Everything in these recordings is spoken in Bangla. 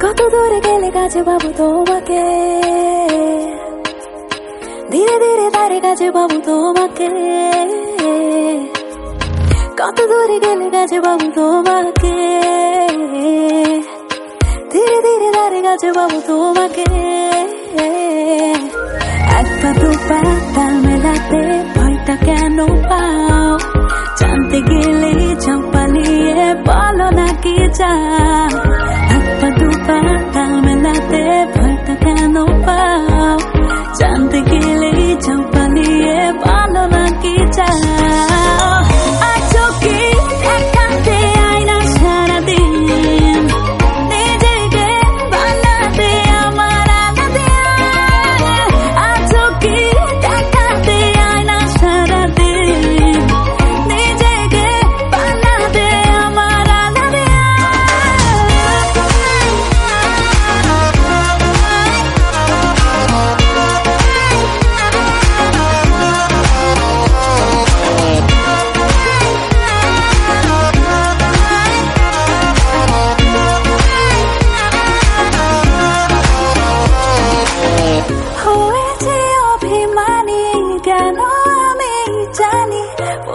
কত দূরে গেলে কাছে বাবু তোমাকে ধীরে ধীরে তারে কাছে বাবু তোমাকে কত দূরে গেলে কাছে বাবু তোমাকে ধীরে ধীরে তারে কাছে বাবু তোমাকে একটা দু তাল মেলাতে ভয়টা কেন পাও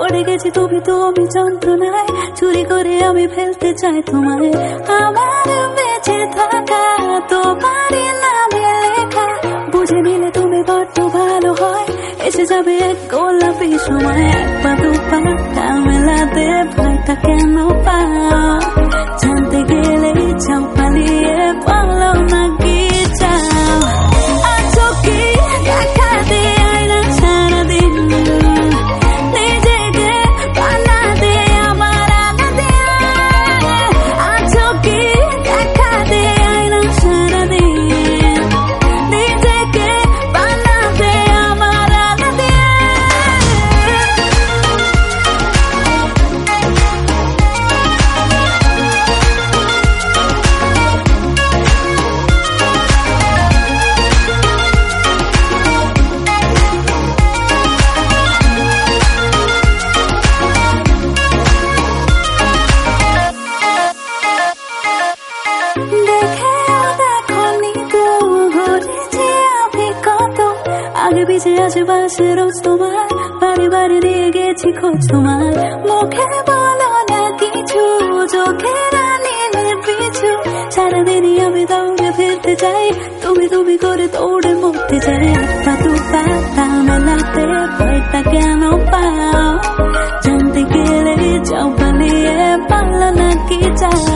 পড়ে গেছি তুমি তো আমি যন্ত্রণায়। চুরি করে আমি ফেলতে চাই তোমায়। আমার বেঁচে থাকা তোমার নামে লেখা। বুঝে নিলে তুমি বড্ড ভালো হয়। এসে যাবে এক গোলাপি সময়। এক পা দু পা মেলাতে ভয়টা কেন পাও? আগে পিছে আছে বাসে রোজ তোমার, বাড়ি বাড়ি দিয়ে গেছি খোঁজ তোমার। মুখে বলো না কিছু, চোখে পিছু। সারাদিনই আমি দৌড়ে ফিরতে চাই, তুমি তুমি করে দৌড়ে মরতে চাই। একটা দু পা মেলাতে কেন পাও? জানতে গেলে যাও পালিয়ে পারল না কি চাও?